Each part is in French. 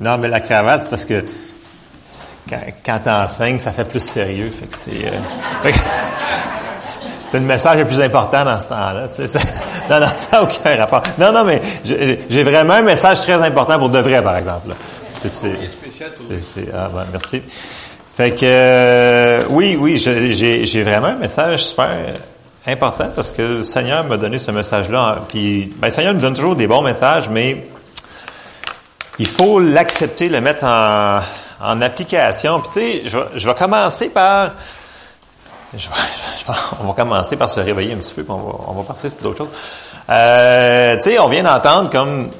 Non, mais la cravate, c'est parce que quand, quand tu enseignes, ça fait plus sérieux. Fait que c'est. Euh, c'est le message le plus important dans ce temps-là. non, non, ça n'a aucun rapport. Non, non, mais j'ai vraiment un message très important pour de vrai, par exemple. C'est, c'est, ah, ben, merci. Fait que, euh, oui, oui, j'ai vraiment un message super important parce que le Seigneur m'a donné ce message-là. Puis, ben, le Seigneur nous donne toujours des bons messages, mais il faut l'accepter, le mettre en, en application. Puis, tu sais, je, je vais commencer par on va commencer par se réveiller un petit peu, puis on va, on va passer sur d'autres choses. Euh, tu sais, on vient d'entendre comme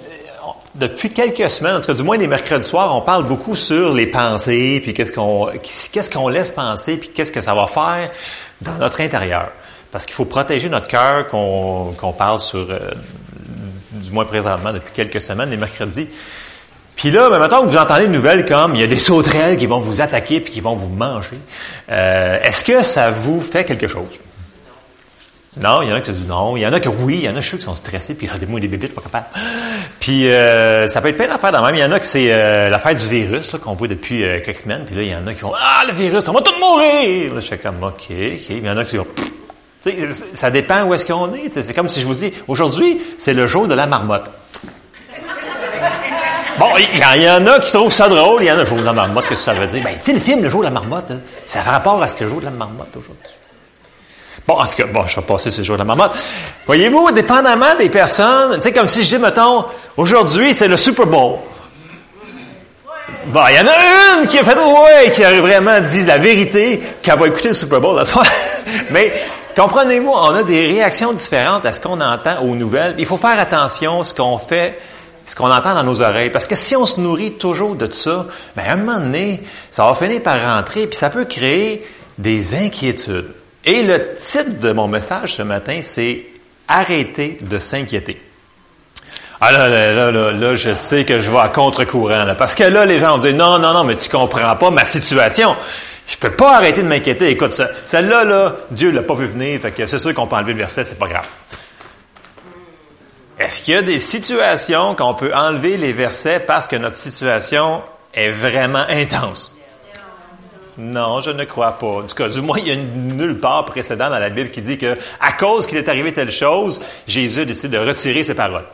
depuis quelques semaines, en tout cas du moins les mercredis soirs, on parle beaucoup sur les pensées, puis qu'est-ce qu'on qu'est-ce qu'on laisse penser, puis qu'est-ce que ça va faire dans notre intérieur. Parce qu'il faut protéger notre cœur qu'on qu'on parle sur, euh, du moins présentement, depuis quelques semaines, les mercredis. Puis là, ben, maintenant que vous entendez une nouvelle comme il y a des sauterelles qui vont vous attaquer puis qui vont vous manger, euh, est-ce que ça vous fait quelque chose? Non, il y en a qui disent non. Il y en a qui oui, il y en a je qui sont stressés, puis regardez moi des bébés, pas capable. Puis euh, ça peut être plein d'affaires dans même. Il y en a qui c'est euh, l'affaire du virus qu'on voit depuis euh, quelques semaines. Puis là, il y en a qui vont Ah, le virus, on va tous mourir! Là, je fais comme OK, OK. il y en a qui vont ça dépend où est-ce qu'on est. C'est comme si je vous dis, aujourd'hui, c'est le jour de la marmotte. Bon, il y, en a qui trouvent ça drôle, il y en a le jour de la marmotte, qu'est-ce que ça veut dire? Ben, tu sais, le film Le jour de la marmotte, hein, ça a rapport à ce jour de la marmotte aujourd'hui. Bon, en tout cas, bon, je vais passer ce jour de la marmotte. Voyez-vous, dépendamment des personnes, tu sais, comme si je dis, mettons, aujourd'hui, c'est le Super Bowl. Bon, il y en a une qui a fait, ouais, qui a vraiment dit la vérité, qu'elle va écouter le Super Bowl la soirée. Mais, comprenez-vous, on a des réactions différentes à ce qu'on entend aux nouvelles. Il faut faire attention à ce qu'on fait ce qu'on entend dans nos oreilles. Parce que si on se nourrit toujours de ça, ben, à un moment donné, ça va finir par rentrer, puis ça peut créer des inquiétudes. Et le titre de mon message ce matin, c'est Arrêter de s'inquiéter. Ah là, là, là, là, là, je sais que je vais à contre-courant, là, parce que là, les gens vont dire, non, non, non, mais tu comprends pas ma situation. Je peux pas arrêter de m'inquiéter. Écoute, ça, celle-là, là, Dieu l'a pas vu venir, fait que c'est sûr qu'on peut enlever le verset, c'est pas grave. Est-ce qu'il y a des situations qu'on peut enlever les versets parce que notre situation est vraiment intense? Non, je ne crois pas. En tout cas, du moins, il y a nulle part précédent dans la Bible qui dit que, à cause qu'il est arrivé telle chose, Jésus décide de retirer ses paroles.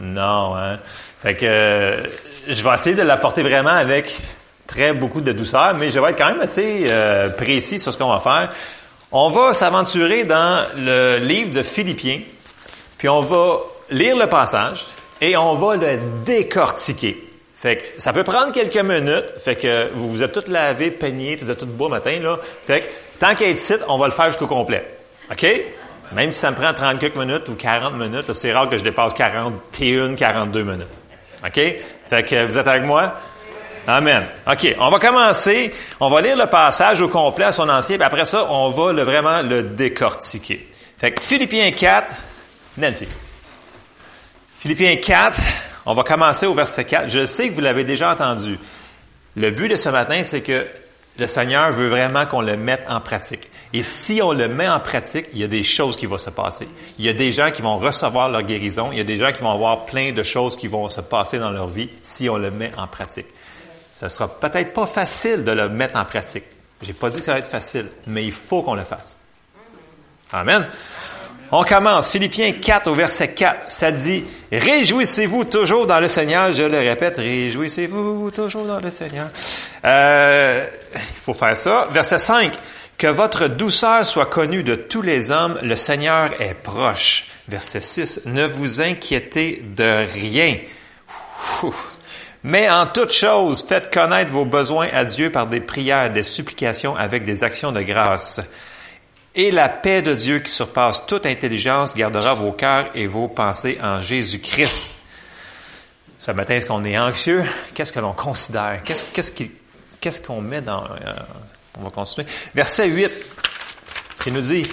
Non, hein. Fait que, je vais essayer de l'apporter vraiment avec très beaucoup de douceur, mais je vais être quand même assez euh, précis sur ce qu'on va faire. On va s'aventurer dans le livre de Philippiens, puis on va lire le passage et on va le décortiquer. Fait que ça peut prendre quelques minutes. Fait que vous vous êtes tous lavés, peignés, vous êtes tous beau matin, là. Fait que tant qu'à être ici, on va le faire jusqu'au complet. OK? Même si ça me prend 30 quelques minutes ou 40 minutes, c'est rare que je dépasse 41, 42 minutes. OK? Fait que vous êtes avec moi? Amen. OK, on va commencer. On va lire le passage au complet à son ancien, puis après ça, on va le, vraiment le décortiquer. Fait que Philippiens 4, Nancy. Philippiens 4, on va commencer au verset 4. Je sais que vous l'avez déjà entendu. Le but de ce matin, c'est que le Seigneur veut vraiment qu'on le mette en pratique. Et si on le met en pratique, il y a des choses qui vont se passer. Il y a des gens qui vont recevoir leur guérison. Il y a des gens qui vont avoir plein de choses qui vont se passer dans leur vie si on le met en pratique. Ce sera peut-être pas facile de le mettre en pratique. J'ai pas dit que ça va être facile, mais il faut qu'on le fasse. Amen. On commence. Philippiens 4 au verset 4. Ça dit, Réjouissez-vous toujours dans le Seigneur. Je le répète, réjouissez-vous toujours dans le Seigneur. Euh, il faut faire ça. Verset 5. Que votre douceur soit connue de tous les hommes. Le Seigneur est proche. Verset 6. Ne vous inquiétez de rien. Mais en toute chose, faites connaître vos besoins à Dieu par des prières, des supplications avec des actions de grâce. Et la paix de Dieu qui surpasse toute intelligence gardera vos cœurs et vos pensées en Jésus-Christ. Ce matin, est-ce qu'on est anxieux? Qu'est-ce que l'on considère? Qu'est-ce qu'on met dans... Euh, on va continuer. Verset 8, il nous dit,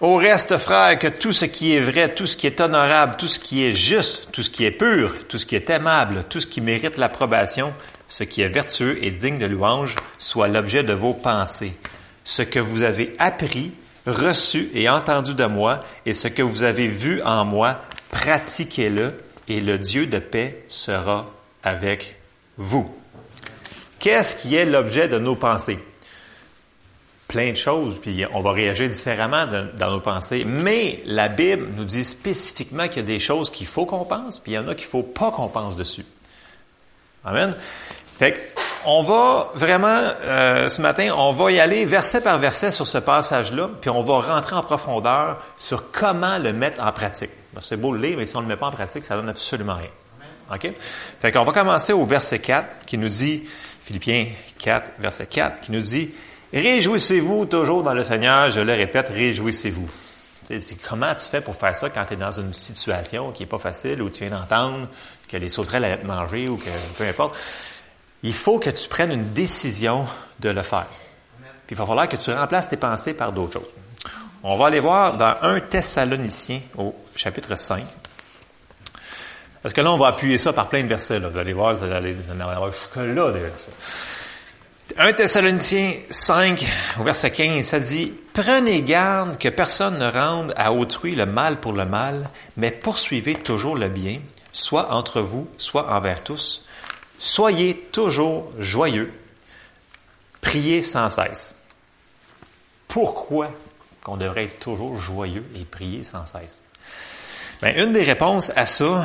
Au reste, frères, que tout ce qui est vrai, tout ce qui est honorable, tout ce qui est juste, tout ce qui est pur, tout ce qui est aimable, tout ce qui mérite l'approbation, ce qui est vertueux et digne de louange, soit l'objet de vos pensées ce que vous avez appris, reçu et entendu de moi, et ce que vous avez vu en moi, pratiquez-le, et le Dieu de paix sera avec vous. Qu'est-ce qui est l'objet de nos pensées? Plein de choses, puis on va réagir différemment dans nos pensées. Mais la Bible nous dit spécifiquement qu'il y a des choses qu'il faut qu'on pense, puis il y en a qu'il faut pas qu'on pense dessus. Amen. Fait on va vraiment, euh, ce matin, on va y aller verset par verset sur ce passage-là, puis on va rentrer en profondeur sur comment le mettre en pratique. C'est beau le lire, mais si on ne le met pas en pratique, ça donne absolument rien. OK? Fait qu'on va commencer au verset 4 qui nous dit, Philippiens 4, verset 4, qui nous dit, Réjouissez-vous toujours dans le Seigneur, je le répète, réjouissez-vous. Comment tu fais pour faire ça quand tu es dans une situation qui n'est pas facile, où tu viens d'entendre que les sauterelles allaient te manger ou que peu importe? Il faut que tu prennes une décision de le faire. Puis il va falloir que tu remplaces tes pensées par d'autres choses. On va aller voir dans 1 Thessalonicien au chapitre 5. Parce que là, on va appuyer ça par plein de versets. Là. Vous allez voir, vous allez jusque là des versets. 1 Thessaloniciens 5, au verset 15, ça dit Prenez garde que personne ne rende à autrui le mal pour le mal, mais poursuivez toujours le bien, soit entre vous, soit envers tous. Soyez toujours joyeux, priez sans cesse. Pourquoi qu'on devrait être toujours joyeux et prier sans cesse? Bien, une des réponses à ça,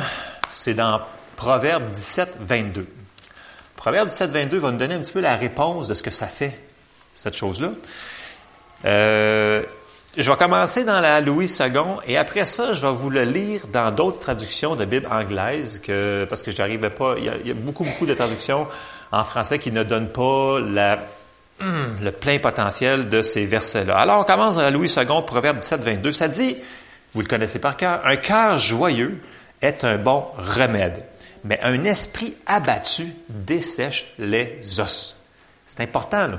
c'est dans Proverbe 17, 22. Proverbe 17, 22 va nous donner un petit peu la réponse de ce que ça fait, cette chose-là. Euh, je vais commencer dans la Louis II et après ça, je vais vous le lire dans d'autres traductions de Bible anglaise que, parce que je n'arrivais pas, il y, a, beaucoup, beaucoup de traductions en français qui ne donnent pas la, le plein potentiel de ces versets-là. Alors, on commence dans la Louis II, Proverbe 17, 22. Ça dit, vous le connaissez par cœur, un cœur joyeux est un bon remède, mais un esprit abattu dessèche les os. C'est important, là.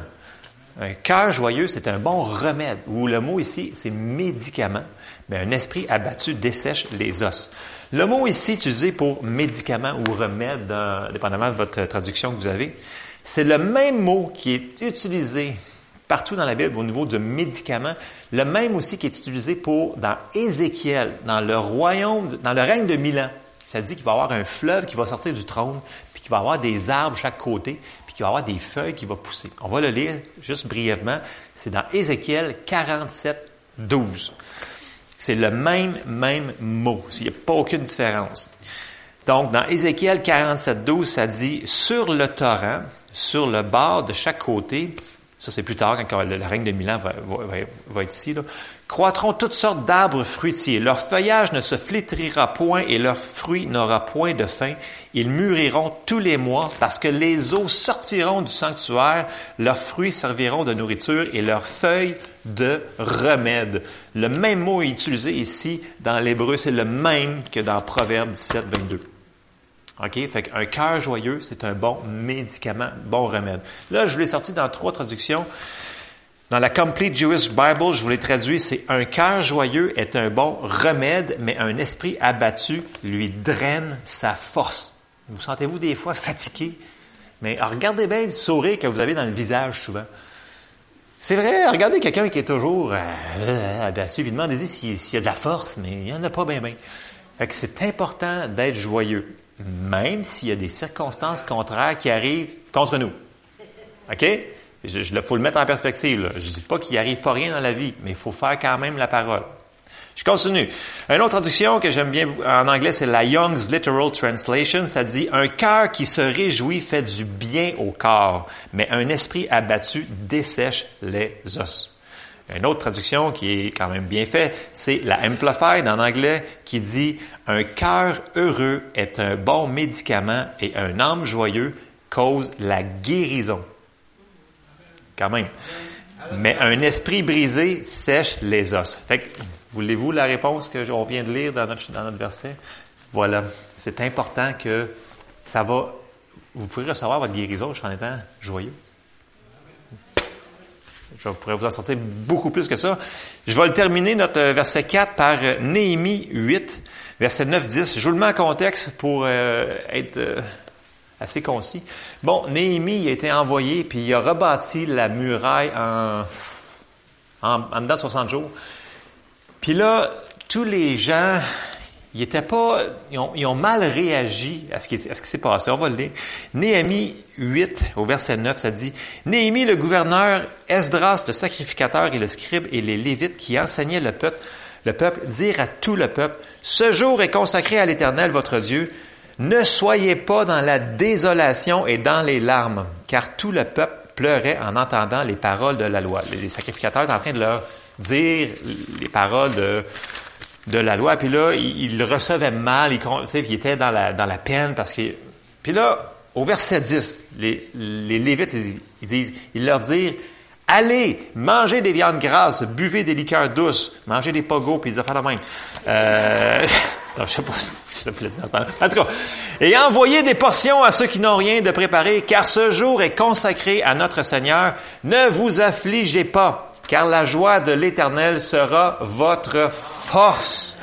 Un cœur joyeux, c'est un bon remède, ou le mot ici, c'est médicament, mais un esprit abattu dessèche les os. Le mot ici utilisé pour médicament ou remède, dépendamment de votre traduction que vous avez, c'est le même mot qui est utilisé partout dans la Bible au niveau de médicament, le même aussi qui est utilisé pour dans Ézéchiel, dans le royaume, dans le règne de Milan. Ça dit qu'il va y avoir un fleuve qui va sortir du trône, puis qu'il va y avoir des arbres chaque côté, puis qu'il va y avoir des feuilles qui vont pousser. On va le lire juste brièvement. C'est dans Ézéchiel 47, 12. C'est le même, même mot. Il n'y a pas aucune différence. Donc, dans Ézéchiel 47, 12, ça dit, sur le torrent, sur le bord de chaque côté, ça c'est plus tard quand le, règne de Milan va, être ici, là, croîtront toutes sortes d'arbres fruitiers. Leur feuillage ne se flétrira point et leur fruit n'aura point de fin. Ils mûriront tous les mois parce que les eaux sortiront du sanctuaire, leurs fruits serviront de nourriture et leurs feuilles de remède. Le même mot est utilisé ici dans l'hébreu, c'est le même que dans Proverbe 17, 22. OK? Fait qu'un cœur joyeux, c'est un bon médicament, bon remède. Là, je l'ai sorti dans trois traductions. Dans la Complete Jewish Bible, je vous l'ai traduit, c'est un cœur joyeux est un bon remède, mais un esprit abattu lui draine sa force. Vous sentez-vous des fois fatigué? Mais regardez bien le sourire que vous avez dans le visage souvent. C'est vrai, regardez quelqu'un qui est toujours euh, abattu, puis demandez-y s'il y a de la force, mais il n'y en a pas bien, bien. Fait que c'est important d'être joyeux même s'il y a des circonstances contraires qui arrivent contre nous. OK? Il faut le mettre en perspective. Je ne dis pas qu'il n'y arrive pas rien dans la vie, mais il faut faire quand même la parole. Je continue. Une autre traduction que j'aime bien en anglais, c'est la Young's Literal Translation. Ça dit, un cœur qui se réjouit fait du bien au corps, mais un esprit abattu dessèche les os. Une autre traduction qui est quand même bien faite, c'est la Amplified en anglais qui dit Un cœur heureux est un bon médicament et un âme joyeux cause la guérison. Quand même. Mais un esprit brisé sèche les os. Fait que, voulez-vous la réponse que on vient de lire dans notre, dans notre verset? Voilà. C'est important que ça va, vous pourrez recevoir votre guérison en étant joyeux. Je pourrais vous en sortir beaucoup plus que ça. Je vais le terminer, notre verset 4, par euh, Néhémie 8, verset 9-10. Je vous le mets en contexte pour euh, être euh, assez concis. Bon, Néhémie a été envoyé, puis il a rebâti la muraille en, en, en dedans de 60 jours. Puis là, tous les gens, ils étaient pas, ils ont, mal réagi à ce qui, s'est passé. On va le lire. Néhémie 8, au verset 9, ça dit, Néhémie, le gouverneur, Esdras, le sacrificateur et le scribe et les lévites qui enseignaient le peuple, le peuple, dirent à tout le peuple, ce jour est consacré à l'éternel votre Dieu. Ne soyez pas dans la désolation et dans les larmes, car tout le peuple pleurait en entendant les paroles de la loi. Les sacrificateurs étaient en train de leur dire les paroles de, de la loi. Puis là, ils le recevaient mal, ils, puis ils étaient dans la, dans la peine parce que... Puis là, au verset 10, les, les Lévites, ils, disent, ils leur disent, allez, mangez des viandes grasses, buvez des liqueurs douces, mangez des pogos, puis ils affaires de même. Euh, non, je sais pas si ça vous dire. En tout cas, et envoyez des portions à ceux qui n'ont rien de préparé, car ce jour est consacré à notre Seigneur. Ne vous affligez pas car la joie de l'Éternel sera votre force.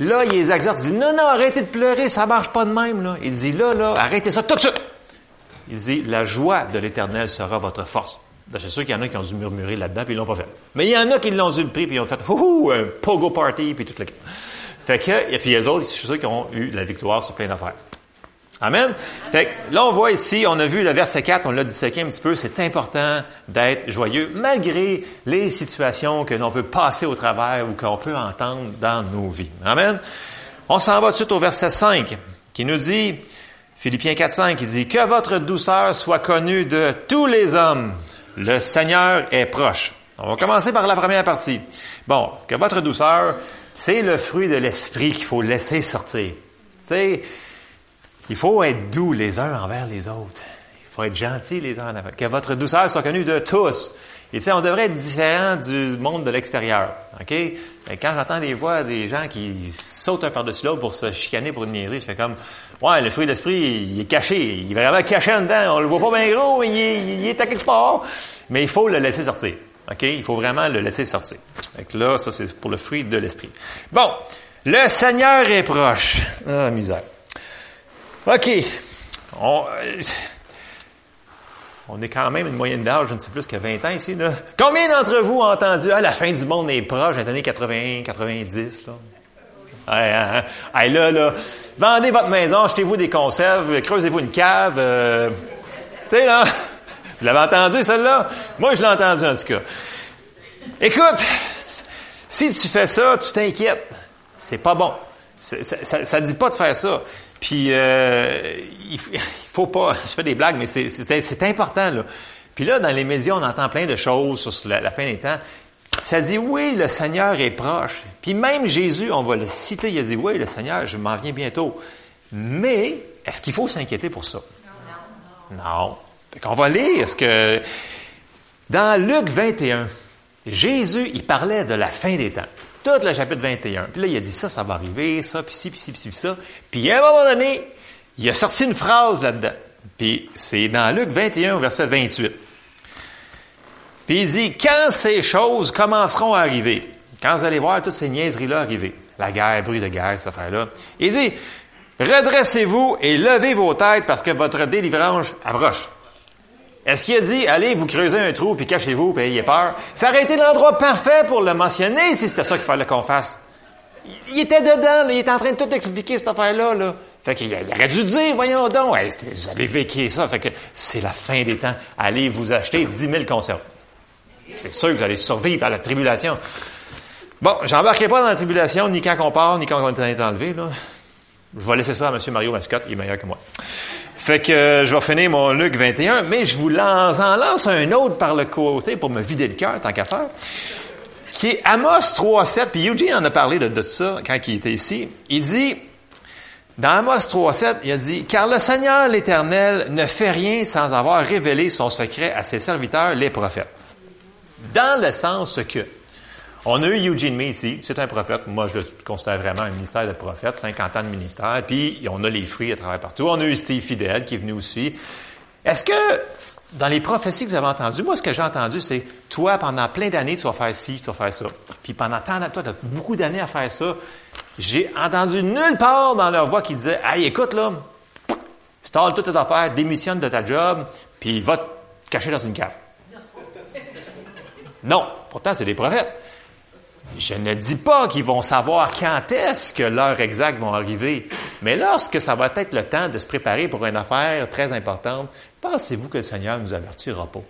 Là, il les exhorte, il dit, non, non, arrêtez de pleurer, ça marche pas de même. Là. Il dit, là, là, arrêtez ça tout de suite. Il dit, la joie de l'Éternel sera votre force. Ben, c'est sûr qu'il y en a qui ont dû murmurer là-dedans, puis ils l'ont pas fait. Mais il y en a qui l'ont dû le prix, puis ils ont fait, ouh, un pogo party, puis tout le Fait que, et puis les autres, je suis sûr qu'ils ont eu la victoire sur plein d'affaires. Amen. Fait là, on voit ici, on a vu le verset 4, on l'a disséqué un petit peu, c'est important d'être joyeux malgré les situations que l'on peut passer au travers ou qu'on peut entendre dans nos vies. Amen. On s'en va tout de suite au verset 5 qui nous dit, Philippiens 4, 5, qui dit, que votre douceur soit connue de tous les hommes. Le Seigneur est proche. On va commencer par la première partie. Bon, que votre douceur, c'est le fruit de l'esprit qu'il faut laisser sortir. Tu sais, il faut être doux les uns envers les autres. Il faut être gentil les uns envers Que votre douceur soit connue de tous. Et tu sais, on devrait être différent du monde de l'extérieur. OK? Mais quand j'entends des voix des gens qui sautent un par-dessus l'autre pour se chicaner pour une niaiserie, je fais comme, ouais, le fruit d'esprit, il est caché. Il est vraiment caché en dedans. On le voit pas bien gros, mais il est, il est à quelque part. Mais il faut le laisser sortir. OK? Il faut vraiment le laisser sortir. Fait là, ça, c'est pour le fruit de l'esprit. Bon. Le Seigneur est proche. Ah, misère. OK. On, euh, on, est quand même une moyenne d'âge, je ne sais plus que 20 ans ici. Là. Combien d'entre vous ont entendu ah, la fin du monde est proche, les années 80, 90? Là? Hein, hein. là, là, vendez votre maison, achetez-vous des conserves, creusez-vous une cave. Euh, tu sais, là, vous l'avez entendu, celle-là? Moi, je l'ai entendu, en tout cas. Écoute, si tu fais ça, tu t'inquiètes. C'est pas bon. Ça ne dit pas de faire ça. Puis, euh, il, faut pas, je fais des blagues, mais c'est important, là. Puis là, dans les médias, on entend plein de choses sur la, fin des temps. Ça dit, oui, le Seigneur est proche. Puis même Jésus, on va le citer, il a dit, oui, le Seigneur, je m'en viens bientôt. Mais, est-ce qu'il faut s'inquiéter pour ça? Non. Non. Fait qu'on va lire ce que, dans Luc 21, Jésus, il parlait de la fin des temps tout le chapitre 21. Puis là, il a dit ça, ça va arriver, ça, puis ci, puis ci, puis ci, puis ça. Puis à un moment donné, il a sorti une phrase là-dedans. Puis c'est dans Luc 21, verset 28. Puis il dit, quand ces choses commenceront à arriver, quand vous allez voir toutes ces niaiseries-là arriver, la guerre, bruit de guerre, cette affaire-là, il dit, redressez-vous et levez vos têtes parce que votre délivrance approche. Est-ce qu'il a dit, allez, vous creusez un trou, puis cachez-vous, puis ayez peur? Ça aurait été l'endroit parfait pour le mentionner si c'était ça qu'il fallait qu'on fasse. Il, était dedans, il était en train de tout expliquer cette affaire-là. Là. Fait qu'il aurait dû dire, voyons donc, vous allez vécu ça. Fait que c'est la fin des temps. Allez vous acheter 10 000 conserves. C'est sûr que vous allez survivre à la tribulation. Bon, j'embarquerai pas dans la tribulation, ni quand on part, ni quand on est enlevé. Là. Je vais laisser ça à M. Mario Mascotte, il est meilleur que moi. Fait que euh, je vais finir mon Luc 21, mais je vous lance, en lance un autre par le côté pour me vider le cœur, tant qu'à faire, qui est Amos 3.7, puis Eugene en a parlé de, de, ça quand il était ici. Il dit, dans Amos 3.7, il a dit, car le Seigneur l'Éternel ne fait rien sans avoir révélé son secret à ses serviteurs, les prophètes. Dans le sens que, on a eu Eugene May ici, c'est un prophète. Moi, je le considère vraiment un ministère de prophète, 50 ans de ministère, puis on a les fruits à travers partout. On a eu Steve Fidel qui est venu aussi. Est-ce que, dans les prophéties que vous avez entendues, moi, ce que j'ai entendu, c'est, toi, pendant plein d'années, tu vas faire ci, tu vas faire ça. Puis pendant tant d'années, toi, tu as beaucoup d'années à faire ça. J'ai entendu nulle part dans leur voix qui disait, hey, écoute, là, stalle toutes tes affaires, démissionne de ta job, puis va te cacher dans une cave. Non. Pourtant, c'est des prophètes. Je ne dis pas qu'ils vont savoir quand est-ce que l'heure exacte va arriver, mais lorsque ça va être le temps de se préparer pour une affaire très importante, pensez-vous que le Seigneur ne nous avertira pas?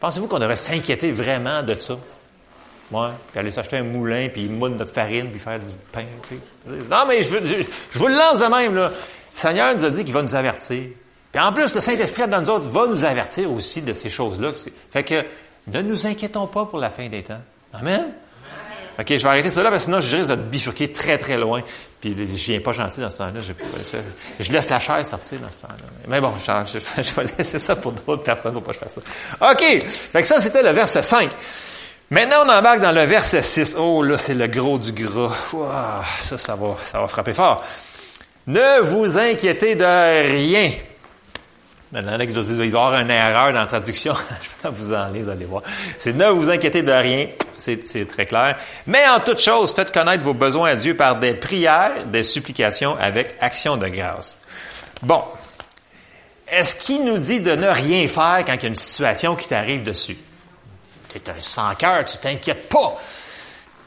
Pensez-vous qu'on devrait s'inquiéter vraiment de ça? Ouais, puis aller s'acheter un moulin, puis moudre notre farine, puis faire du pain. Tu sais. Non, mais je, je, je, vous le lance de même. Là. Le Seigneur nous a dit qu'il va nous avertir. Puis en plus, le Saint-Esprit dans nous autres va nous avertir aussi de ces choses-là. Fait que ne nous inquiétons pas pour la fin des temps. Amen? OK, je vais arrêter ça là, parce que sinon, je risque de bifurquer très, très loin. Puis, je viens pas gentil dans ce temps-là. Je, laisse la chair sortir dans ce temps-là. Mais bon, je, je, je, vais laisser ça pour d'autres personnes. Faut pas que je fasse ça. OK! Fait que ça, c'était le verset 5. Maintenant, on embarque dans le verset 6. Oh, là, c'est le gros du gras. Wow, ça, ça va, ça va frapper fort. Ne vous inquiétez de rien. Maintenant, que je il va y avoir une erreur dans la traduction. je vais vous en lire, vous allez voir. C'est ne vous inquiétez de rien. C'est très clair. Mais en toute chose, faites connaître vos besoins à Dieu par des prières, des supplications avec action de grâce. Bon. Est-ce qu'il nous dit de ne rien faire quand il y a une situation qui t'arrive dessus? Tu es un sans-cœur, tu t'inquiètes pas.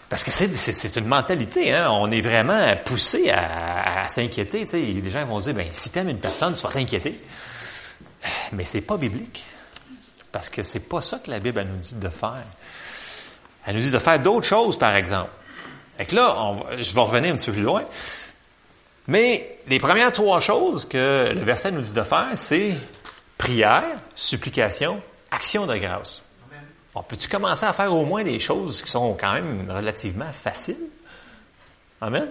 Parce que c'est une mentalité, hein? On est vraiment poussé à, s'inquiéter. Les gens vont dire, ben, si tu aimes une personne, tu vas t'inquiéter. Mais c'est pas biblique. Parce que c'est pas ça que la Bible nous dit de faire. Elle nous dit de faire d'autres choses, par exemple. Et que là, on je vais revenir un petit peu plus loin. Mais les premières trois choses que le verset nous dit de faire, c'est prière, supplication, action de grâce. On peut-tu commencer à faire au moins des choses qui sont quand même relativement faciles? Amen?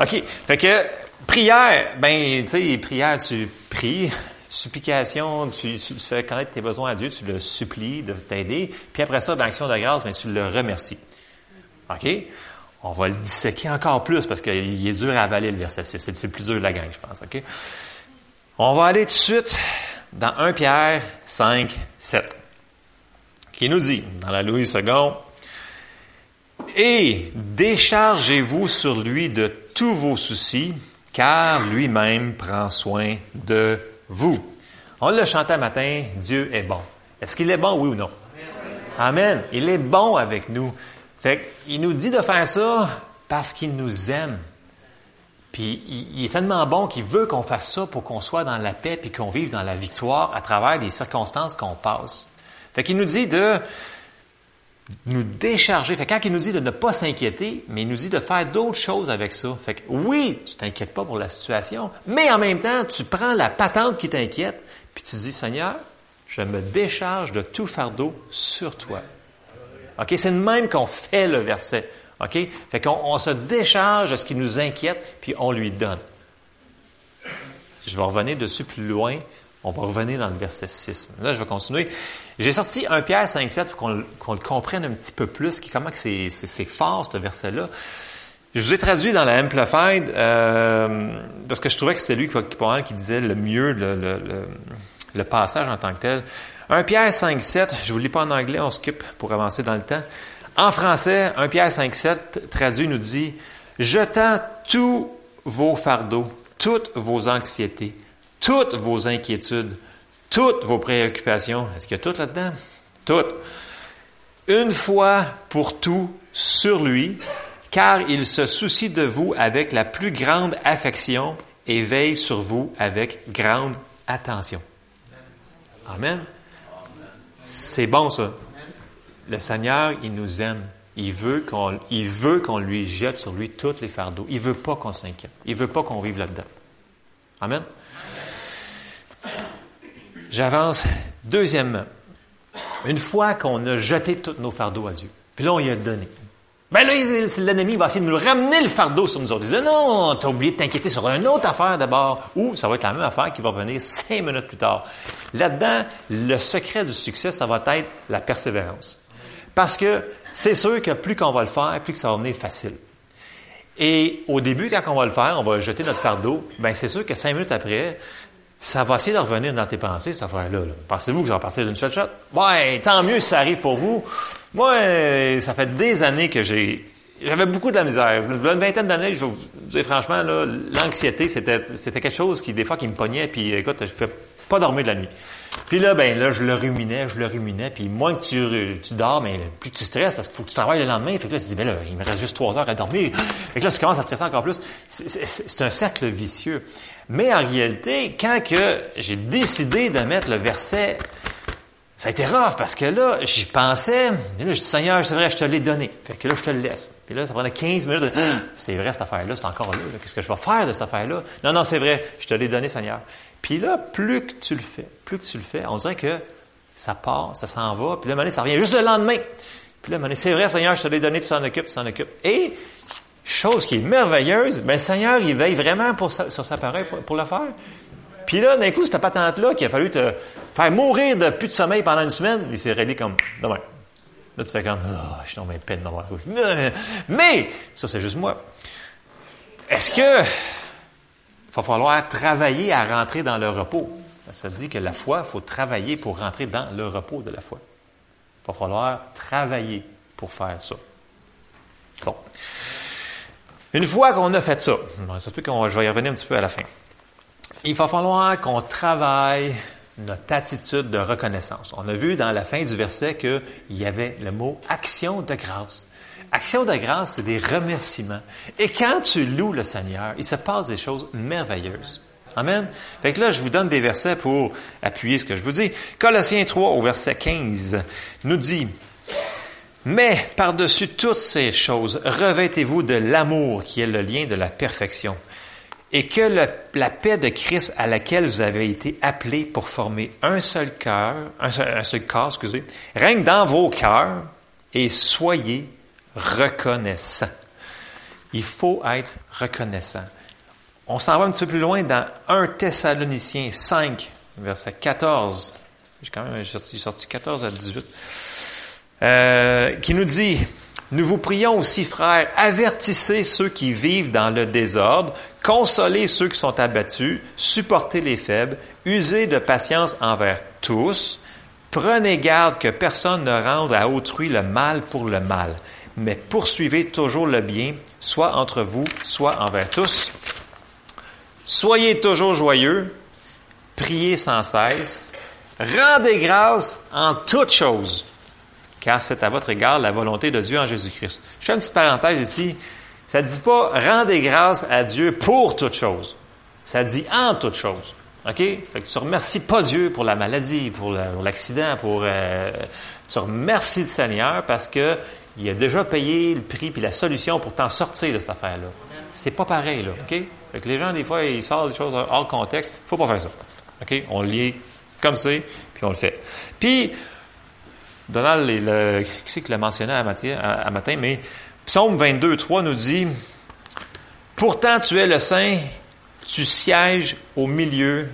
OK. Fait que, prière, ben, tu sais, prière, tu pries, supplication, tu, fais connaître tes besoins à Dieu, tu le supplies de t'aider, puis après ça, dans l'action de grâce, ben, tu le remercies. OK? On va le disséquer encore plus parce qu'il est dur à avaler le verset 6. C'est le plus dur de la gang, je pense. OK? On va aller tout de suite dans 1 Pierre 5, 7, qui nous dit, dans la Louis II, Et déchargez-vous sur lui de tous vos soucis, car lui-même prend soin de vous. On l'a chanté un matin, Dieu est bon. Est-ce qu'il est bon, oui ou non? Amen. Il est bon avec nous. Fait il nous dit de faire ça parce qu'il nous aime. Puis il, est tellement bon qu'il veut qu'on fasse ça pour qu'on soit dans la paix puis qu'on vive dans la victoire à travers les circonstances qu'on passe. Fait qu'il nous dit de nous décharger. Fait quand il nous dit de ne pas s'inquiéter, mais il nous dit de faire d'autres choses avec ça. Fait que oui, tu t'inquiètes pas pour la situation, mais en même temps, tu prends la patente qui t'inquiète, puis tu dis, Seigneur, je me décharge de tout fardeau sur toi. OK? C'est le même qu'on fait le verset. OK? Fait qu'on on se décharge de ce qui nous inquiète, puis on lui donne. Je vais revenir dessus plus loin on va revenir dans le verset 6. Là, je vais continuer. J'ai sorti un Pierre 5, 7 pour qu'on le comprenne un petit peu plus, qui, comment c'est, c'est, fort, ce verset-là. Je vous ai traduit dans la Amplified, euh, parce que je trouvais que c'était lui qui, qui disait le mieux le, le, passage en tant que tel. Un Pierre 5, 7, je vous lis pas en anglais, on skip pour avancer dans le temps. En français, un Pierre 5, 7 traduit nous dit, jetant tous vos fardeaux, toutes vos anxiétés, toutes vos inquiétudes, toutes vos préoccupations. Est-ce qu'il y a tout là-dedans? Toutes. Une fois pour tout sur lui, car il se soucie de vous avec la plus grande affection et veille sur vous avec grande attention. Amen. C'est bon ça. Le Seigneur, il nous aime. Il veut qu'on, veut lui jette sur lui tous les fardeaux. Il veut pas qu'on s'inquiète. Il veut pas qu'on vive là-dedans. Amen. J'avance. Deuxièmement, une fois qu'on a jeté tous nos fardeaux à Dieu, puis là, on y a donné. Ben là, l'ennemi va essayer de nous ramener le fardeau sur nous autres. Il dit, non, t'as oublié de t'inquiéter sur une autre affaire d'abord. Ou ça va être la même affaire qui va venir cinq minutes plus tard. Là-dedans, le secret du succès, ça va être la persévérance. Parce que c'est sûr que plus qu'on va le faire, plus que ça va venir facile. Et au début, quand on va le faire, on va jeter notre fardeau, ben c'est sûr que cinq minutes après, ça va essayer de revenir dans tes pensées, cette affaire-là. Pensez-vous que ça va partir d'une shot-shot? Ouais, tant mieux si ça arrive pour vous. Moi, ça fait des années que j'ai... J'avais beaucoup de la misère. Une vingtaine d'années, je franchement, là, l'anxiété, c'était, c'était quelque chose qui, des fois, qui me pognait, puis écoute, je fais pas dormi de la nuit. Puis là, ben là, je le ruminais, je le ruminais, puis moins que tu, tu dors, mais plus tu stresses parce qu'il faut que tu travailles le lendemain. Fait que là, tu dis, ben là, il me reste juste trois heures à dormir. Fait que là, tu commences à stresser encore plus. C'est un cercle vicieux. Mais en réalité, quand que j'ai décidé de mettre le verset ça a été rough parce que là, j'y pensais. Et là, je dis, Seigneur, c'est vrai, je te l'ai donné. Fait que là, je te le laisse. Puis là, ça prenait 15 minutes de, ah, c'est vrai, cette affaire-là, c'est encore là. Qu'est-ce que je vais faire de cette affaire-là? Non, non, c'est vrai, je te l'ai donné, Seigneur. Puis là, plus que tu le fais, plus que tu le fais, on dirait que ça part, ça s'en va. Puis là, ça revient juste le lendemain. Puis là, c'est vrai, Seigneur, je te l'ai donné, tu s'en occupes, tu s'en occupes. Et, chose qui est merveilleuse, ben, Seigneur, il veille vraiment pour sur sa parole pour, le faire. Puis là, d'un coup, cette patente-là qui a fallu te faire mourir de plus de sommeil pendant une semaine, il s'est réglé comme demain. Là, tu fais comme oh, je suis dans mes peine d'avoir Mais, ça, c'est juste moi. Est-ce que il va falloir travailler à rentrer dans le repos? Ça dit que la foi, il faut travailler pour rentrer dans le repos de la foi. Il va falloir travailler pour faire ça. Bon. Une fois qu'on a fait ça, je vais y revenir un petit peu à la fin il va falloir qu'on travaille notre attitude de reconnaissance. On a vu dans la fin du verset qu'il y avait le mot action de grâce. Action de grâce, c'est des remerciements. Et quand tu loues le Seigneur, il se passe des choses merveilleuses. Amen. Fait que là, je vous donne des versets pour appuyer ce que je vous dis. Colossiens 3 au verset 15 nous dit, mais par-dessus toutes ces choses, revêtez-vous de l'amour qui est le lien de la perfection et que la paix de Christ à laquelle vous avez été appelés pour former un seul cœur, un seul, corps, excusez, règne dans vos cœurs et soyez reconnaissants. Il faut être reconnaissant. On s'en va un petit peu plus loin dans 1 Thessaloniciens 5, verset 14. J'ai quand même sorti, sorti 14 à 18. Euh, qui nous dit, nous vous prions aussi, frères, avertissez ceux qui vivent dans le désordre, consolez ceux qui sont abattus, supportez les faibles, usez de patience envers tous, prenez garde que personne ne rende à autrui le mal pour le mal, mais poursuivez toujours le bien, soit entre vous, soit envers tous. Soyez toujours joyeux, priez sans cesse, rendez grâce en toutes choses car c'est à votre égard la volonté de Dieu en Jésus-Christ. Je fais une petite parenthèse ici. Ça ne dit pas rendez grâce à Dieu pour toute chose. Ça dit en toute chose. OK? Fait que tu remercies pas Dieu pour la maladie, pour l'accident, pour. Euh, tu remercies le Seigneur parce que il a déjà payé le prix puis la solution pour t'en sortir de cette affaire-là. C'est pas pareil, là. OK? Fait que les gens, des fois, ils sortent des choses hors contexte. Faut pas faire ça. OK? On lit comme c'est, puis on le fait. Puis, Donald, le, qui c'est qui l'a mentionné à matin, à, matin, mais Psaume 22, 3 nous dit Pourtant tu es le Saint, tu sièges au milieu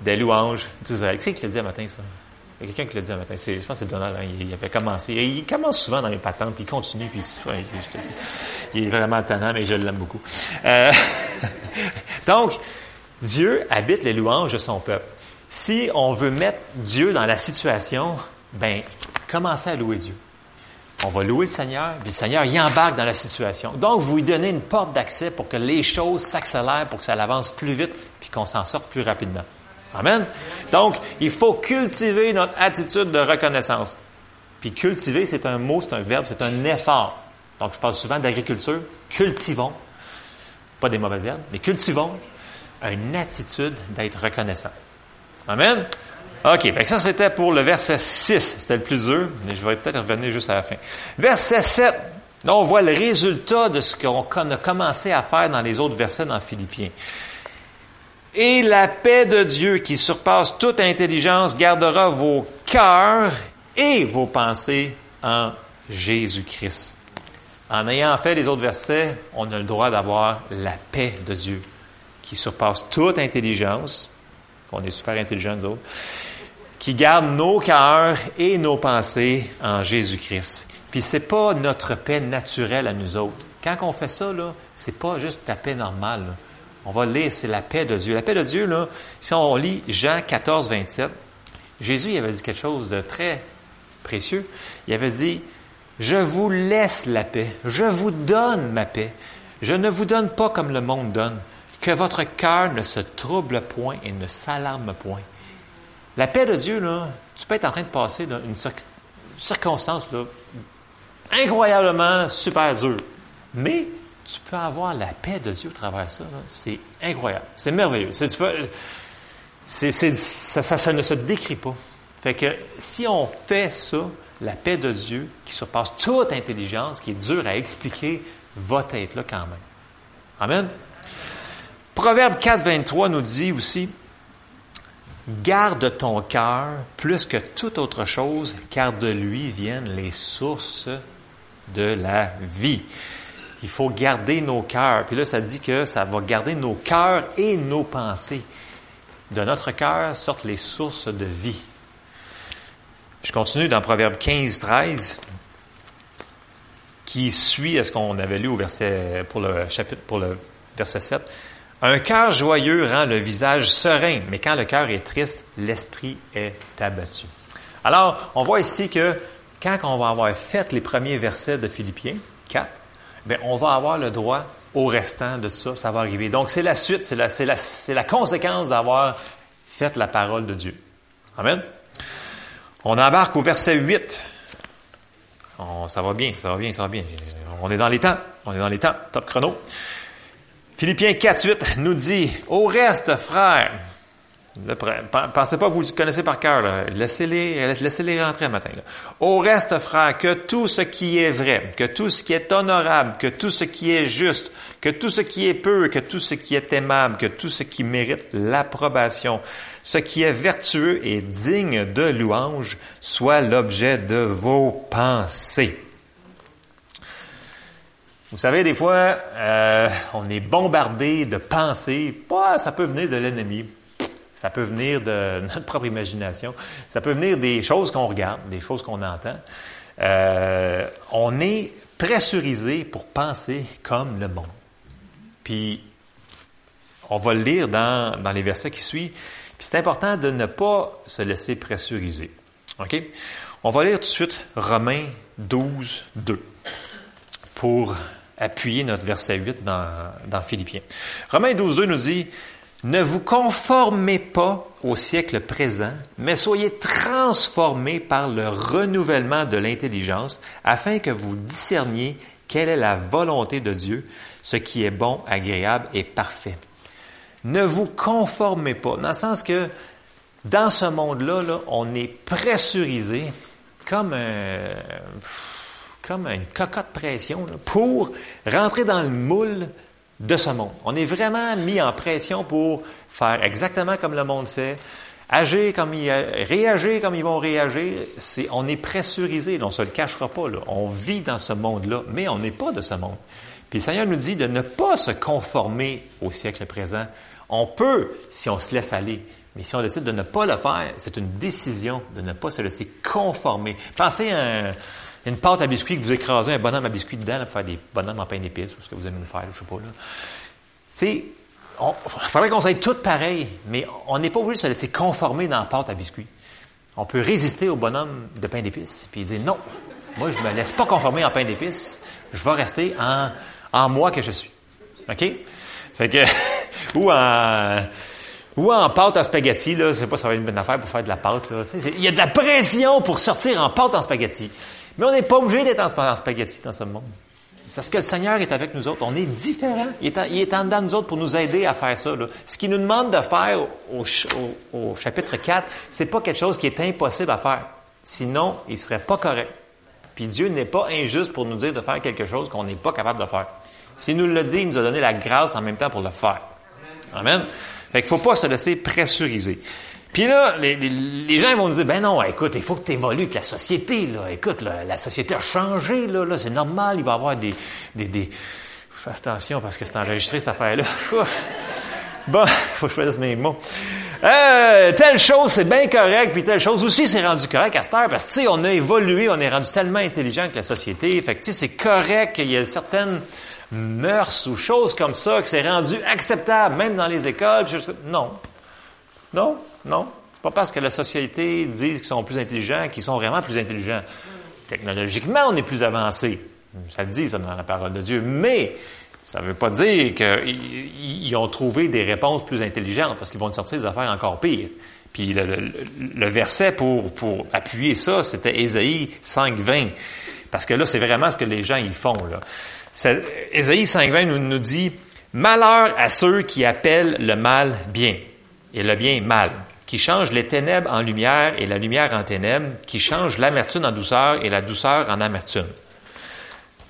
des louanges d'Israël. Qui c'est qui l'a dit à matin, ça? Il y a quelqu'un qui l'a dit à matin. je pense que c'est Donald. Hein, il, avait commencé. il commence souvent dans les patentes, puis il continue, puis je te dis, il est vraiment tannant, mais je l'aime beaucoup. Euh, donc, Dieu habite les louanges de son peuple. Si on veut mettre Dieu dans la situation, ben commencez à louer Dieu. On va louer le Seigneur, puis le Seigneur y embarque dans la situation. Donc, vous lui donnez une porte d'accès pour que les choses s'accélèrent, pour que ça avance plus vite, puis qu'on s'en sorte plus rapidement. Amen. Donc, il faut cultiver notre attitude de reconnaissance. Puis cultiver, c'est un mot, c'est un verbe, c'est un effort. Donc, je parle souvent d'agriculture. Cultivons, pas des mauvaises herbes, mais cultivons une attitude d'être reconnaissant. Amen. OK, ça c'était pour le verset 6, c'était le plus dur, mais je vais peut-être revenir juste à la fin. Verset 7, là on voit le résultat de ce qu'on a commencé à faire dans les autres versets dans Philippiens. Et la paix de Dieu qui surpasse toute intelligence gardera vos cœurs et vos pensées en Jésus-Christ. En ayant fait les autres versets, on a le droit d'avoir la paix de Dieu qui surpasse toute intelligence. On est super intelligents, nous autres qui garde nos cœurs et nos pensées en Jésus-Christ. Puis c'est pas notre paix naturelle à nous autres. Quand on fait ça, là, c'est pas juste ta paix normale. On va lire, c'est la paix de Dieu. La paix de Dieu, là, si on lit Jean 14, 27, Jésus avait dit quelque chose de très précieux. Il avait dit, je vous laisse la paix, je vous donne ma paix. Je ne vous donne pas comme le monde donne. Que votre cœur ne se trouble point et ne s'alarme point. La paix de Dieu, là, tu peux être en train de passer une circonstance incroyablement super dure. Mais tu peux avoir la paix de Dieu à travers ça. C'est incroyable. C'est merveilleux. ça, ça, ne se décrit pas. Fait que si on fait ça, la paix de Dieu, qui surpasse toute intelligence, qui est dure à expliquer, va être là quand même. Amen. Proverbe 4, 23 nous dit aussi, Garde ton cœur plus que toute autre chose, car de lui viennent les sources de la vie. Il faut garder nos cœurs. Puis là, ça dit que ça va garder nos cœurs et nos pensées. De notre cœur sortent les sources de vie. Je continue dans Proverbe 15, 13, qui suit à ce qu'on avait lu au verset, pour le chapitre, pour le verset 7. Un cœur joyeux rend le visage serein, mais quand le cœur est triste, l'esprit est abattu. Alors, on voit ici que quand on va avoir fait les premiers versets de Philippiens 4, bien, on va avoir le droit au restant de ça, ça va arriver. Donc, c'est la suite, c'est la, la, la conséquence d'avoir fait la parole de Dieu. Amen. On embarque au verset 8. ça va bien, ça va bien, ça va bien. On est dans les temps. On est dans les temps. Top chrono. Philippiens 4, 8 nous dit, au reste, frères, Pensez pas vous le connaissez par cœur. Laissez-les laissez rentrer matin. Au reste, frère, que tout ce qui est vrai, que tout ce qui est honorable, que tout ce qui est juste, que tout ce qui est peu, que tout ce qui est aimable, que tout ce qui mérite l'approbation, ce qui est vertueux et digne de louange, soit l'objet de vos pensées. Vous savez, des fois, euh, on est bombardé de pensées. Bah, ça peut venir de l'ennemi. Ça peut venir de notre propre imagination. Ça peut venir des choses qu'on regarde, des choses qu'on entend. Euh, on est pressurisé pour penser comme le monde. Puis, on va le lire dans, dans les versets qui suivent. Puis c'est important de ne pas se laisser pressuriser. OK? On va lire tout de suite Romains 12, 2 pour appuyer notre verset 8 dans, dans Philippiens. Romains 12, 2 nous dit ne vous conformez pas au siècle présent, mais soyez transformés par le renouvellement de l'intelligence, afin que vous discerniez quelle est la volonté de Dieu, ce qui est bon, agréable et parfait. Ne vous conformez pas, dans le sens que dans ce monde-là, là, on est pressurisé comme un, comme une cocotte pression pour rentrer dans le moule de ce monde. On est vraiment mis en pression pour faire exactement comme le monde fait, agir comme ils, réagir comme ils vont réagir. C'est, on est pressurisé, on se le cachera pas. Là. On vit dans ce monde-là, mais on n'est pas de ce monde. Puis le Seigneur nous dit de ne pas se conformer au siècle présent. On peut si on se laisse aller, mais si on décide de ne pas le faire, c'est une décision de ne pas se laisser conformer. Pensez à un, une pâte à biscuits que vous écrasez un bonhomme à biscuits dedans pour faire des bonhommes en pain d'épices ou ce que vous aimez le faire, je sais pas. Tu sais, il faudrait qu'on soit tous pareils, mais on n'est pas obligé de se laisser conformer dans la pâte à biscuits. On peut résister au bonhomme de pain d'épices, puis dire non, moi je me laisse pas conformer en pain d'épices, je vais rester en, en moi que je suis. OK? Fait que, ou en, ou en pâte à spaghetti, là, c'est pas ça va être une bonne affaire pour faire de la pâte. Il y a de la pression pour sortir en pâte en spaghetti. Mais on n'est pas obligé d'être en spaghetti dans ce monde. C'est parce que le Seigneur est avec nous autres. On est différents. Il est, en, dedans de nous autres pour nous aider à faire ça. Ce qu'il nous demande de faire au, chapitre 4, c'est pas quelque chose qui est impossible à faire. Sinon, il serait pas correct. Puis Dieu n'est pas injuste pour nous dire de faire quelque chose qu'on n'est pas capable de faire. S'il nous le dit, il nous a donné la grâce en même temps pour le faire. Amen. Fait qu'il faut pas se laisser pressuriser. Puis là, les, les, gens vont nous dire, ben non, écoute, il faut que tu évolues avec la société. Là. Écoute, la société a changé, là, là c'est normal, il va y avoir des... des, des... Fais attention parce que c'est enregistré cette affaire-là. bon, faut que je fasse mes mots. Euh, telle chose, c'est bien correct, puis telle chose aussi, c'est rendu correct à cette heure, parce que, tu sais, on a évolué, on est rendu tellement intelligent que la société. Fait que, tu sais, c'est correct qu'il y ait certaines mœurs ou choses comme ça, que c'est rendu acceptable, même dans les écoles. Non. Non. Non. C'est pas parce que la société dit qu'ils sont plus intelligents qu'ils sont vraiment plus intelligents. Technologiquement, on est plus avancé. Ça le dit, ça, dans la parole de Dieu. Mais Ça ne veut pas dire qu'ils ont trouvé des réponses plus intelligentes, parce qu'ils vont sortir des affaires encore pires. Puis le, verset pour, appuyer ça, c'était Ésaïe 5.20. Parce que là, c'est vraiment ce que les gens y font. Là. Ésaïe 5.20 nous, nous dit, Malheur à ceux qui appellent le mal bien et le bien mal, qui changent les ténèbres en lumière et la lumière en ténèbres, qui changent l'amertume en douceur et la douceur en amertume.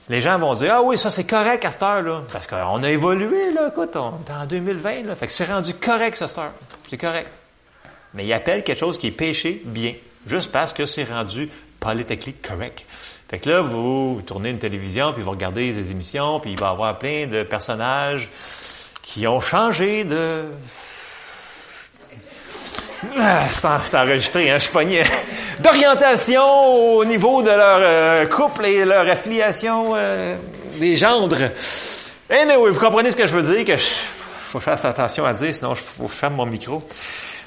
Les gens vont dire, ah oui, ça c'est correct à cette heure-là. Parce qu'on a évolué, là, écoute, on est en 2020, là. Fait que c'est rendu correct cette heure. C'est correct. Mais il appelle quelque chose qui est péché bien. Juste parce que c'est rendu politiquement correct. Fait que là, vous, tournez une télévision, puis vous regardez des émissions, puis il va y avoir plein de personnages qui ont changé de... Ah, c'est enregistré, hein, je pogné. D'orientation au niveau de leur euh, couple et leur affiliation euh, des gendres. Anyway, vous comprenez ce que je veux dire, que je, faut faire attention à dire, sinon je, faut je ferme mon micro.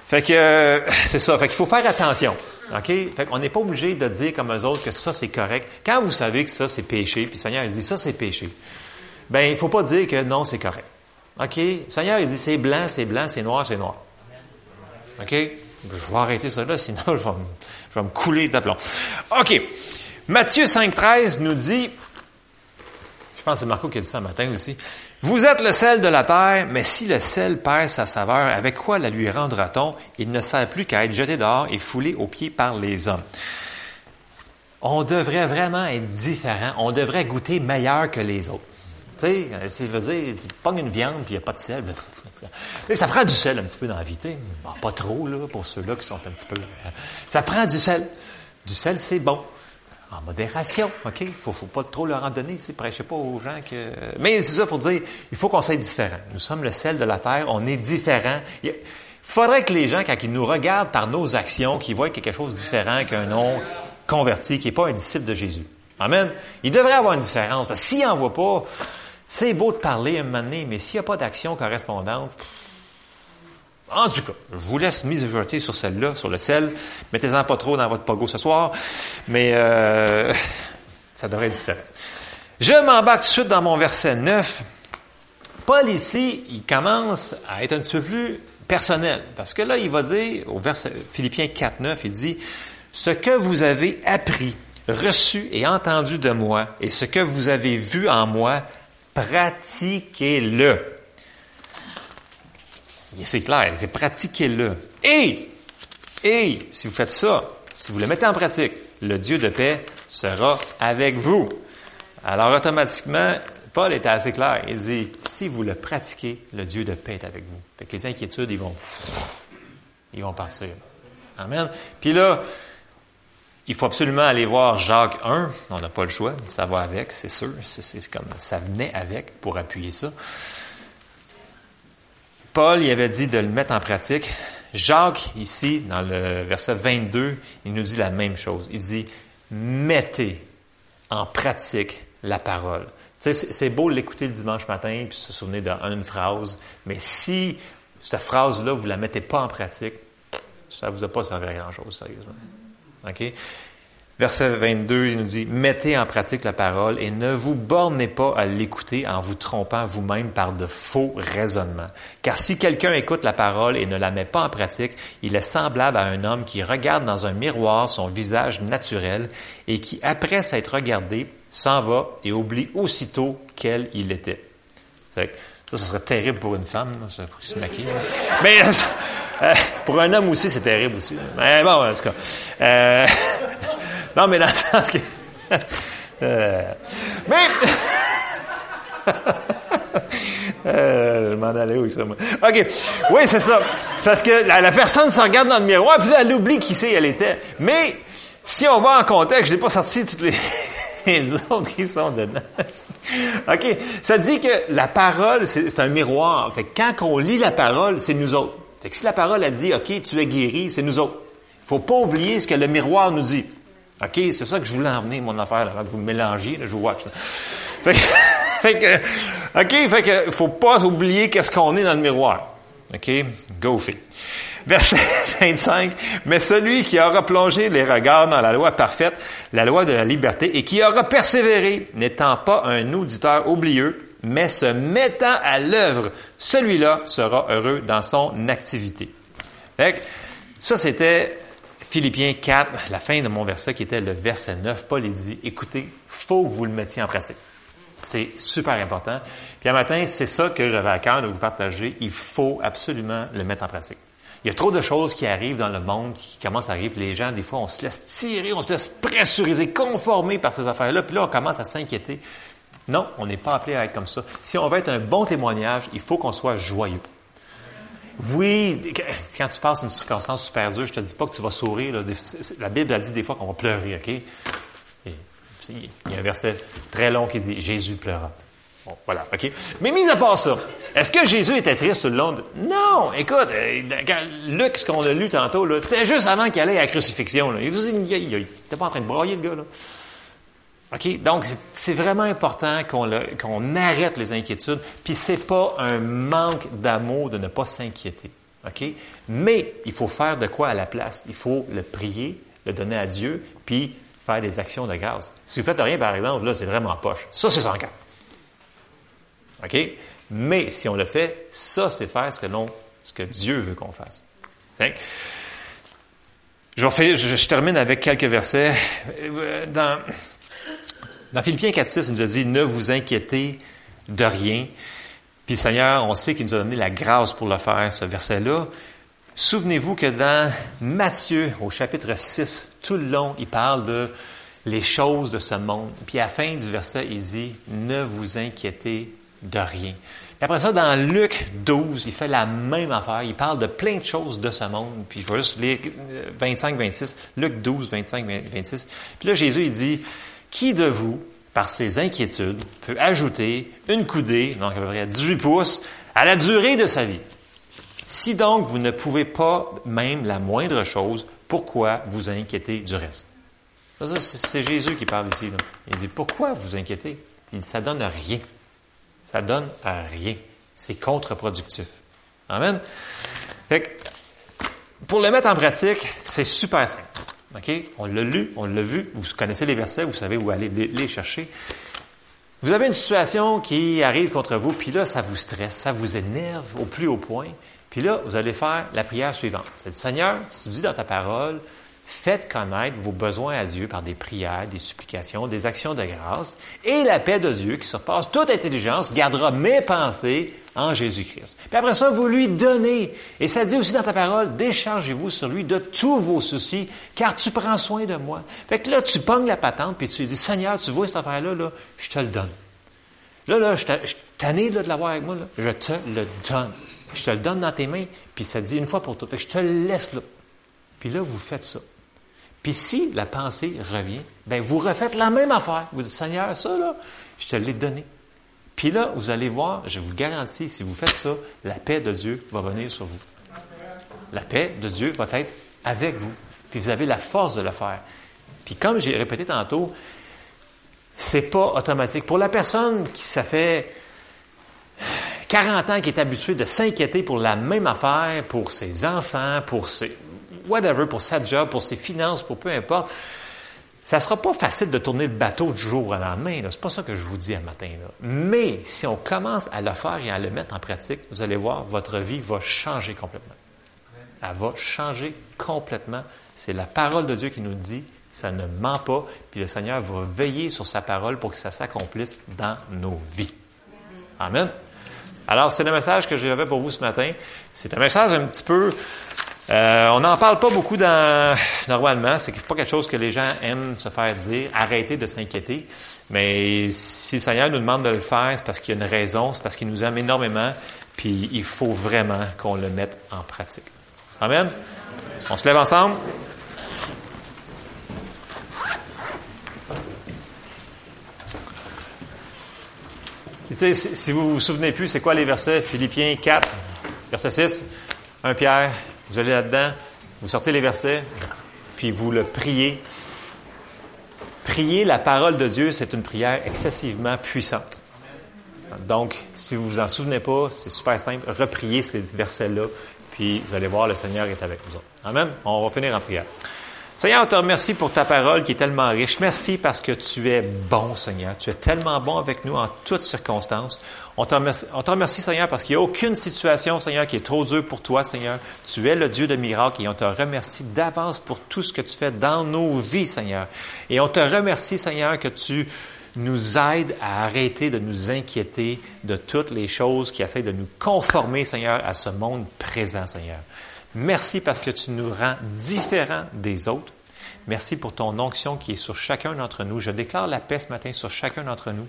Fait que, euh, c'est ça, fait qu'il faut faire attention. OK? Fait qu'on n'est pas obligé de dire comme eux autres que ça, c'est correct. Quand vous savez que ça, c'est péché, puis Seigneur, il dit ça, c'est péché, ben, il faut pas dire que non, c'est correct. OK? Seigneur, il dit c'est blanc, c'est blanc, c'est noir, c'est noir. OK? Je vais arrêter ça là, sinon je vais me, couler d'aplomb. OK. Matthieu 5.13 nous dit, je pense que c'est Marco qui a dit ça matin aussi, vous êtes le sel de la terre, mais si le sel perd sa saveur, avec quoi la lui rendra-t-on? Il ne sert plus qu'à être jeté dehors et foulé aux pieds par les hommes. On devrait vraiment être différent. On devrait goûter meilleur que les autres. Tu sais, euh, ça veut dire, tu une viande puis il n'y a pas de sel. Ça prend du sel un petit peu dans la vie, pas trop, là, pour ceux-là qui sont un petit peu... Euh, ça prend du sel. Du sel, c'est bon en modération, OK? Il faut, faut pas trop leur en donner, tu prêchez pas aux gens que... Mais c'est ça pour dire, il faut qu'on soit différent. Nous sommes le sel de la terre, on est différent. Il faudrait que les gens, quand ils nous regardent par nos actions, qu'ils voient quelque chose de différent qu'un non converti, qui n'est pas un disciple de Jésus. Amen? Il devrait avoir une différence, parce s'il n'en voit pas, c'est beau de parler un moment donné, mais s'il n'y a pas d'action correspondante, en tout cas, je vous laisse mijoter sur celle-là, sur le sel. Mettez-en pas trop dans votre pogo ce soir, mais euh, ça devrait être différent. Je m'embarque tout de suite dans mon verset 9. Paul ici, il commence à être un petit peu plus personnel, parce que là, il va dire, au verset Philippiens 4, 9, il dit, ce que vous avez appris, reçu et entendu de moi, et ce que vous avez vu en moi, pratiquez-le c'est clair, c'est pratiquez-le. Et, et, si vous faites ça, si vous le mettez en pratique, le Dieu de paix sera avec vous. Alors, automatiquement, Paul est assez clair. Il dit, si vous le pratiquez, le Dieu de paix est avec vous. Fait les inquiétudes, ils vont, ils vont partir. Amen. Puis là, il faut absolument aller voir Jacques 1. On n'a pas le choix. Ça va avec, c'est sûr. C'est comme ça venait avec pour appuyer ça. Paul il avait dit de le mettre en pratique. Jacques, ici, dans le verset 22, il nous dit la même chose. Il dit, mettez en pratique la parole. C'est beau l'écouter le dimanche matin puis se souvenir d'une phrase, mais si cette phrase-là, vous ne la mettez pas en pratique, ça ne vous a pas servi à grand-chose, sérieusement. Verset 22, il nous dit, mettez en pratique la parole et ne vous bornez pas à l'écouter en vous trompant vous-même par de faux raisonnements. Car si quelqu'un écoute la parole et ne la met pas en pratique, il est semblable à un homme qui regarde dans un miroir son visage naturel et qui, après s'être regardé, s'en va et oublie aussitôt quel il était. Ça, ce serait terrible pour une femme, se maquiller. Mais euh, pour un homme aussi, c'est terrible aussi. Mais bon, en tout cas. Euh, non, mais dans le sens que... Euh, mais... je m'en allais où ça, moi? OK. Oui, c'est ça. C'est parce que la, personne se regarde dans le miroir, puis là, elle oublie qui c'est elle était. Mais, si on va en contexte, je n'ai pas sorti toutes les, les autres qui sont dedans. OK. Ça dit que la parole, c'est un miroir. Fait que quand on lit la parole, c'est nous autres. Fait que si la parole a dit, OK, tu es guéri, c'est nous autres. faut pas oublier ce que le miroir nous dit. OK? C'est ça que je voulais en venir, mon affaire, avant que vous mélangiez, je vous watch. Fait que, fait que, OK? Fait que, faut pas oublier qu'est-ce qu'on est dans le miroir. OK? Go fait. Verset 25. Mais celui qui aura plongé les regards dans la loi parfaite, la loi de la liberté, et qui aura persévéré, n'étant pas un auditeur oublieux, mais se mettant à l'œuvre, celui-là sera heureux dans son activité. Fait ça, c'était Philippiens 4, la fin de mon verset qui était le verset 9. Paul dit, écoutez, faut que vous le mettiez en pratique. C'est super important. Puis un matin, c'est ça que j'avais à cœur de vous partager. Il faut absolument le mettre en pratique. Il y a trop de choses qui arrivent dans le monde, qui commencent à arriver, les gens, des fois, on se laisse tirer, on se laisse pressuriser, conformer par ces affaires-là, puis là, on commence à s'inquiéter. Non, on n'est pas appelé à être comme ça. Si on veut être un bon témoignage, il faut qu'on soit joyeux. Oui, quand tu passes une circonstance super dure, je te dis pas que tu vas sourire. La Bible a dit des fois qu'on va pleurer, OK? il y a un verset très long qui dit Jésus pleura. Bon, voilà, OK? Mais mis à part ça, est-ce que Jésus était triste tout le long? Non! Écoute, euh, quand Luc, ce qu'on a lu tantôt, c'était juste avant qu'il allait à la crucifixion. Là. Il n'était pas en train de broyer, le gars. Là. OK? Donc, c'est vraiment important qu'on arrête les inquiétudes. Puis, c'est pas un manque d'amour de ne pas s'inquiéter. OK? Mais il faut faire de quoi à la place? Il faut le prier, le donner à Dieu, puis faire des actions de grâce. Si vous faites rien, par exemple, là, c'est vraiment poche. Ça, c'est sans cas. OK? Mais si on le fait, ça, c'est faire ce que, ce que Dieu veut qu'on fasse. Je, je, termine avec quelques versets. Dans, dans Philippiens 4.6, il nous a dit, ne vous inquiétez de rien. Puis le Seigneur, on sait qu'il nous a donné la grâce pour le faire, ce verset-là. Souvenez-vous que dans Matthieu, au chapitre 6, tout le long, il parle de les choses de ce monde. Puis à la fin du verset, il dit, ne vous inquiétez de rien. Puis après ça, dans Luc 12, il fait la même affaire. Il parle de plein de choses de ce monde. Puis je vais juste lire 25, 26. Luc 12, 25, 26. Puis là, Jésus, il dit, qui de vous, par ses inquiétudes, peut ajouter une coudée, donc à peu près 18 pouces, à la durée de sa vie? Si donc vous ne pouvez pas même la moindre chose, pourquoi vous inquiétez du reste? C'est Jésus qui parle ici. Il dit, pourquoi vous inquiétez? Il dit, ça donne rien. Ça donne à rien. C'est contre-productif. Amen. pour le mettre en pratique, c'est super simple. OK? On l'a lu, on l'a vu, vous connaissez les versets, vous savez où aller les chercher. Vous avez une situation qui arrive contre vous, puis là, ça vous stresse, ça vous énerve au plus haut point. Puis là, vous allez faire la prière suivante. C'est Seigneur, tu dis dans ta parole, faites connaître vos besoins à Dieu par des prières, des supplications, des actions de grâce, et la paix de Dieu, qui surpasse toute intelligence, gardera mes pensées en Jésus-Christ. Puis après ça, vous lui donnez. Et ça dit aussi dans ta parole, déchargez-vous sur lui de tous vos soucis, car tu prends soin de moi. Fait que là, tu pognes la patente, puis tu dis, Seigneur, tu vois cette affaire-là, là, je te le donne. Là, là, je t'année de l'avoir avec moi, là, je te le donne. Je te le donne dans tes mains, puis ça dit une fois pour toutes. Fait que je te le laisse là. Puis là, vous faites ça. Puis si la pensée revient, ben vous refaites la même affaire. Vous dites, Seigneur, ça, là, je te l'ai donné. Puis là, vous allez voir, je vous garantis, si vous faites ça, la paix de Dieu va venir sur vous. La paix de Dieu va être avec vous. Puis vous avez la force de le faire. Puis comme j'ai répété tantôt, c'est pas automatique. Pour la personne qui, ça fait 40 ans qui est habituée de s'inquiéter pour la même affaire, pour ses enfants, pour ses, whatever, pour sa job, pour ses finances, pour peu importe, ça ne sera pas facile de tourner le bateau du jour au lendemain. Ce n'est pas ça que je vous dis un matin. Là. Mais si on commence à le faire et à le mettre en pratique, vous allez voir, votre vie va changer complètement. Elle va changer complètement. C'est la parole de Dieu qui nous dit, ça ne ment pas, puis le Seigneur va veiller sur sa parole pour que ça s'accomplisse dans nos vies. Amen. Alors, c'est le message que j'avais pour vous ce matin. C'est un message un petit peu euh, on n'en parle pas beaucoup dans, normalement. C'est pas quelque chose que les gens aiment se faire dire. Arrêtez de s'inquiéter. Mais si le Seigneur nous demande de le faire, c'est parce qu'il y a une raison, c'est parce qu'il nous aime énormément. Puis il faut vraiment qu'on le mette en pratique. Amen. On se lève ensemble. si vous vous souvenez plus, c'est quoi les versets? Philippiens 4, verset 6, 1 Pierre vous allez là-dedans, vous sortez les versets, puis vous le priez. Prier la parole de Dieu, c'est une prière excessivement puissante. Donc, si vous vous en souvenez pas, c'est super simple. Repriez ces versets-là, puis vous allez voir, le Seigneur est avec nous. Amen. On va finir en prière. Seigneur, on te remercie pour ta parole qui est tellement riche. Merci parce que tu es bon, Seigneur. Tu es tellement bon avec nous en toutes circonstances. On te remercie, Seigneur, parce qu'il n'y a aucune situation, Seigneur, qui est trop dure pour toi, Seigneur. Tu es le Dieu de miracles et on te remercie d'avance pour tout ce que tu fais dans nos vies, Seigneur. Et on te remercie, Seigneur, que tu nous aides à arrêter de nous inquiéter de toutes les choses qui essaient de nous conformer, Seigneur, à ce monde présent, Seigneur. Merci parce que tu nous rends différents des autres. Merci pour ton onction qui est sur chacun d'entre nous. Je déclare la paix ce matin sur chacun d'entre nous.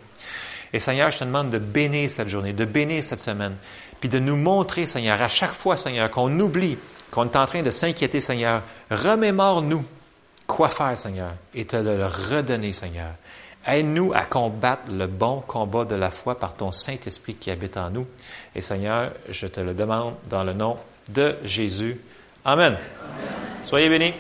Et Seigneur, je te demande de bénir cette journée, de bénir cette semaine, puis de nous montrer, Seigneur, à chaque fois, Seigneur, qu'on oublie, qu'on est en train de s'inquiéter, Seigneur, remémore-nous quoi faire, Seigneur, et te le redonner, Seigneur. Aide-nous à combattre le bon combat de la foi par ton Saint-Esprit qui habite en nous. Et Seigneur, je te le demande dans le nom de Jésus. Amen. Soyez bénis.